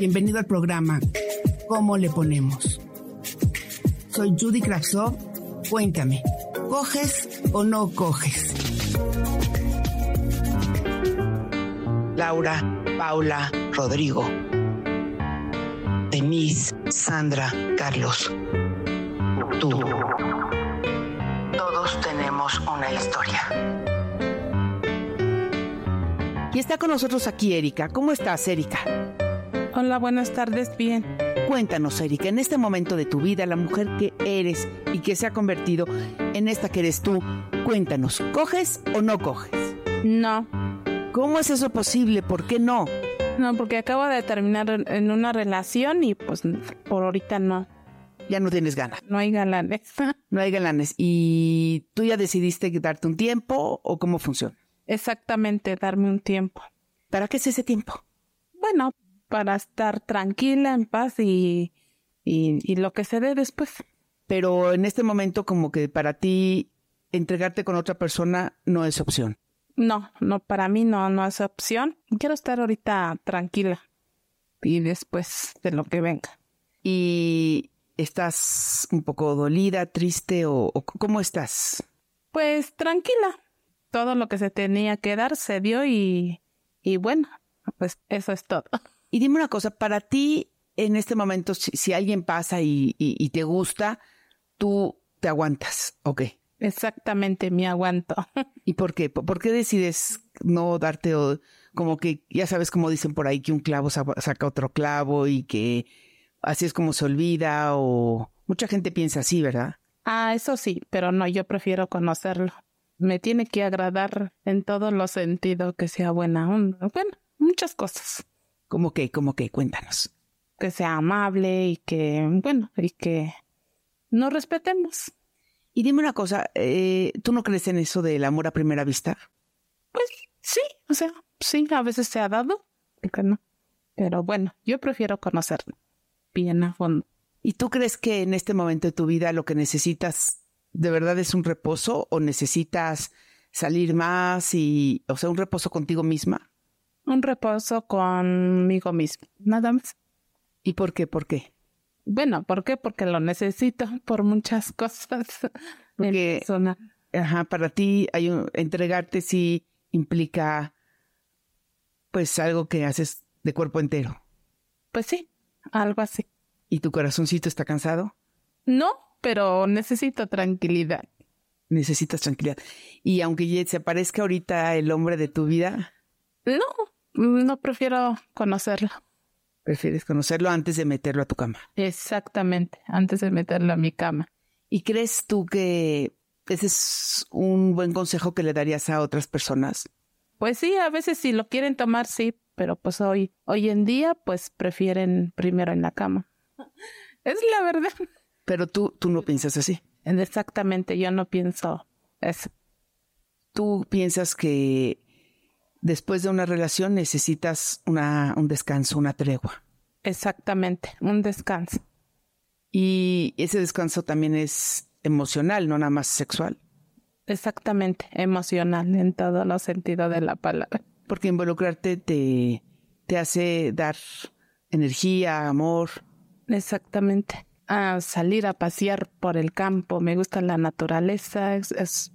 Bienvenido al programa ¿Cómo le ponemos? Soy Judy Kravsov. Cuéntame, ¿coges o no coges? Laura, Paula, Rodrigo, Denise, Sandra, Carlos, tú. Todos tenemos una historia. Y está con nosotros aquí Erika. ¿Cómo estás, Erika? Hola, buenas tardes, bien. Cuéntanos, Erika, en este momento de tu vida, la mujer que eres y que se ha convertido en esta que eres tú, cuéntanos, ¿coges o no coges? No, ¿Cómo es eso posible? ¿Por qué no? no, porque acabo de terminar en- una relación y pues por ahorita no, Ya no tienes ganas, no hay galanes. no hay galanes. ¿Y tú ya decidiste darte un tiempo o cómo funciona? Exactamente, darme un tiempo. ¿Para qué es ese tiempo? Bueno, para estar tranquila, en paz y, y, y lo que se dé después. Pero en este momento como que para ti entregarte con otra persona no es opción. No, no, para mí no, no es opción. Quiero estar ahorita tranquila y después de lo que venga. ¿Y estás un poco dolida, triste o, o cómo estás? Pues tranquila. Todo lo que se tenía que dar se dio y, y bueno, pues eso es todo. Y dime una cosa, para ti en este momento, si, si alguien pasa y, y- y te gusta, tú te aguantas, ¿ok? Exactamente, me aguanto. ¿Y por qué? ¿Por qué decides no darte o- como que, ya sabes como dicen por ahí, que un clavo sa- saca otro clavo y que así es como se olvida o mucha gente piensa así, ¿verdad? Ah, eso sí, pero no, yo prefiero conocerlo. Me tiene que agradar en todos los sentidos, que sea buena onda. Bueno, muchas cosas. ¿Cómo que? ¿Cómo que? Cuéntanos. Que sea amable y que, bueno, y que nos respetemos. Y dime una cosa, eh, ¿tú no crees en eso del amor a primera vista? Pues sí, o sea, sí, a veces se ha dado, no. Pero bueno, yo prefiero conocerlo bien a fondo. ¿Y tú crees que en este momento de tu vida lo que necesitas de verdad es un reposo o necesitas salir más y, o sea, un reposo contigo misma? Un reposo conmigo mismo, nada más. ¿Y por qué? ¿Por qué? Bueno, ¿por qué? Porque lo necesito por muchas cosas. Porque- En persona. Ajá, para ti hay un- entregarte sí implica pues algo que haces de cuerpo entero. Pues sí, algo así. ¿Y tu corazoncito está cansado? No, pero necesito tranquilidad. Necesitas tranquilidad. Y aunque se aparezca ahorita el hombre de tu vida, No, no prefiero conocerlo. prefieres conocerlo antes de meterlo a tu cama. Exactamente, antes de meterlo a mi cama. ¿Y crees tú que ese es un buen consejo que le darías a otras personas? Pues sí, a veces si lo quieren tomar, sí, pero pues hoy, hoy en día, pues prefieren primero en la cama. Es la verdad. Pero tú, tú no piensas así. Exactamente, yo no pienso eso. Tú piensas que después de una relación necesitas una, un descanso, una tregua. Exactamente, un descanso. Y ese descanso también es emocional, no nada más sexual. Exactamente, emocional en todos los sentidos de la palabra. Porque involucrarte te, te hace dar energía, amor. Exactamente. A salir a pasear por el campo, me gusta la naturaleza, es, es-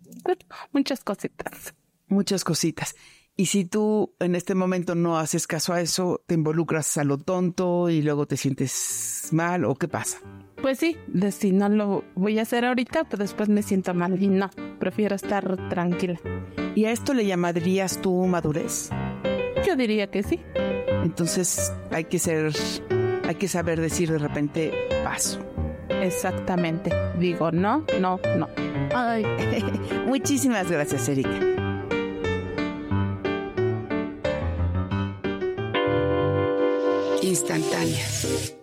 muchas cositas. muchas cositas. Y si tú en este momento no haces caso a eso, te involucras a lo tonto y luego te sientes mal o qué pasa. Pues sí, de si no lo voy a hacer ahorita, pues después me siento mal y no, prefiero estar tranquila. ¿Y a esto le llamarías tu madurez? Yo diría que sí. Entonces hay que ser, hay que saber decir de repente paso. Exactamente. Digo no, no, no. Ay, muchísimas gracias, Erika. Instantáneas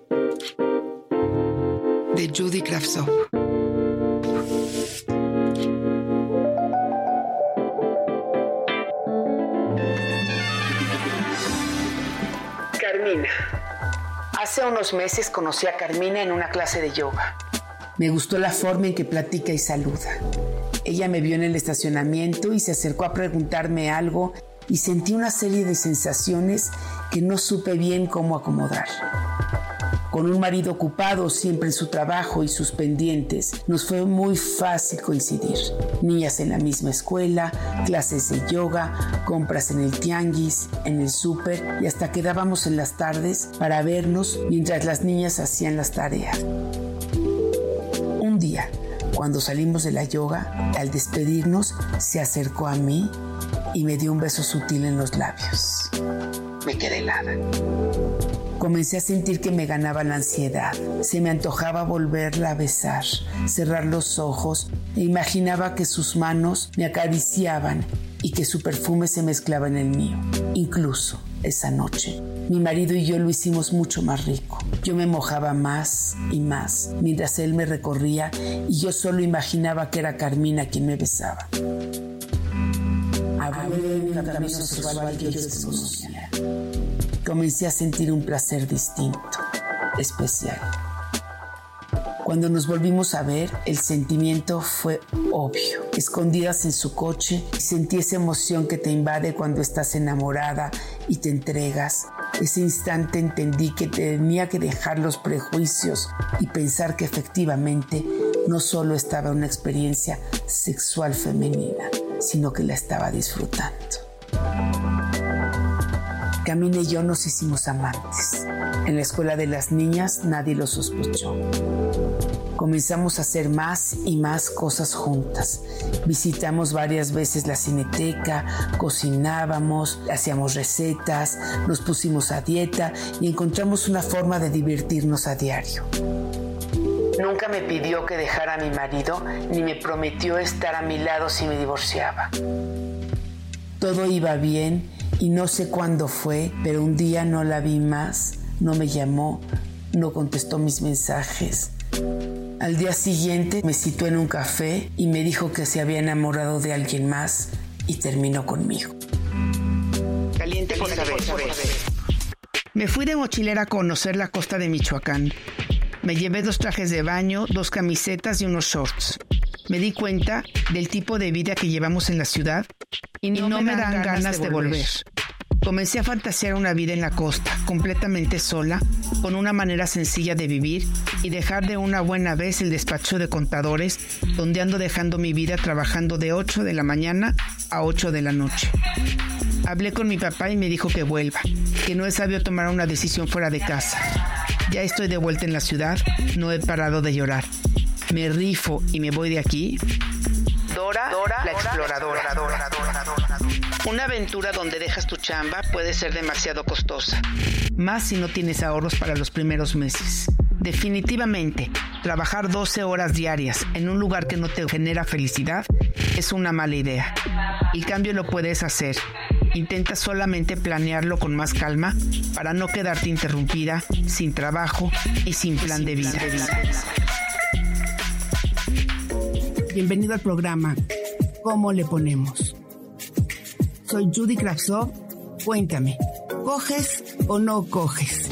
de Judy Kravtsov. Carmina. Hace unos meses conocí a Carmina en una clase de yoga. Me gustó la forma en que platica y saluda. Ella me vio en el estacionamiento y se acercó a preguntarme algo y sentí una serie de sensaciones que no supe bien cómo acomodar. Con un marido ocupado siempre en su trabajo y sus pendientes, nos fue muy fácil coincidir. Niñas en la misma escuela, clases de yoga, compras en el tianguis, en el súper y hasta quedábamos en las tardes para vernos mientras las niñas hacían las tareas. Un día, cuando salimos de la yoga, al despedirnos, se acercó a mí y me dio un beso sutil en los labios. Me quedé helada. Comencé a sentir que me ganaba la ansiedad. Se me antojaba volverla a besar, cerrar los ojos e imaginaba que sus manos me acariciaban y que su perfume se mezclaba en el mío. Incluso esa noche, mi marido y yo lo hicimos mucho más rico. Yo me mojaba más y más mientras él me recorría y yo solo imaginaba que era Carmina quien me besaba. Un camino sexual que yo comencé a sentir un placer distinto, especial. Cuando nos volvimos a ver, el sentimiento fue obvio. Escondidas en su coche, sentí esa emoción que te invade cuando estás enamorada y te entregas. Ese instante entendí que tenía que dejar los prejuicios y pensar que efectivamente no solo estaba una experiencia sexual femenina, sino que la estaba disfrutando. Camina y yo nos hicimos amantes. En la escuela de las niñas nadie lo sospechó. Comenzamos a hacer más y más cosas juntas. Visitamos varias veces la cineteca, cocinábamos, hacíamos recetas, nos pusimos a dieta y encontramos una forma de divertirnos a diario. Nunca me pidió que dejara a mi marido ni me prometió estar a mi lado si me divorciaba. Todo iba bien y no sé cuándo fue, pero un día no la vi más, no me llamó, no contestó mis mensajes. Al día siguiente me citó en un café y me dijo que se había enamorado de alguien más y terminó conmigo. Caliente por saber. Me fui de mochilera a conocer la costa de Michoacán. Me llevé dos trajes de baño, dos camisetas y unos shorts. Me di cuenta del tipo de vida que llevamos en la ciudad y no, me, dan, ganas, de volver. Comencé a fantasear una vida en la costa, completamente sola, con una manera sencilla de vivir y dejar de una buena vez el despacho de contadores, donde ando dejando mi vida trabajando de 8 de la mañana a 8 de la noche. Hablé con mi papá y me dijo que vuelva, que no es sabio tomar una decisión fuera de casa. Ya estoy de vuelta en la ciudad, no he parado de llorar. Me rifo y me voy de aquí. Dora, Dora la exploradora. Una aventura donde dejas tu chamba puede ser demasiado costosa, más si no tienes ahorros para los primeros meses. Definitivamente, trabajar 12 horas diarias en un lugar que no te genera felicidad es una mala idea. El cambio lo puedes hacer. Intenta solamente planearlo con más calma para no quedarte interrumpida, sin trabajo y sin plan de vida. Bienvenido al programa ¿Cómo le ponemos? Soy Judy Kravtsov. Cuéntame, ¿coges o no coges?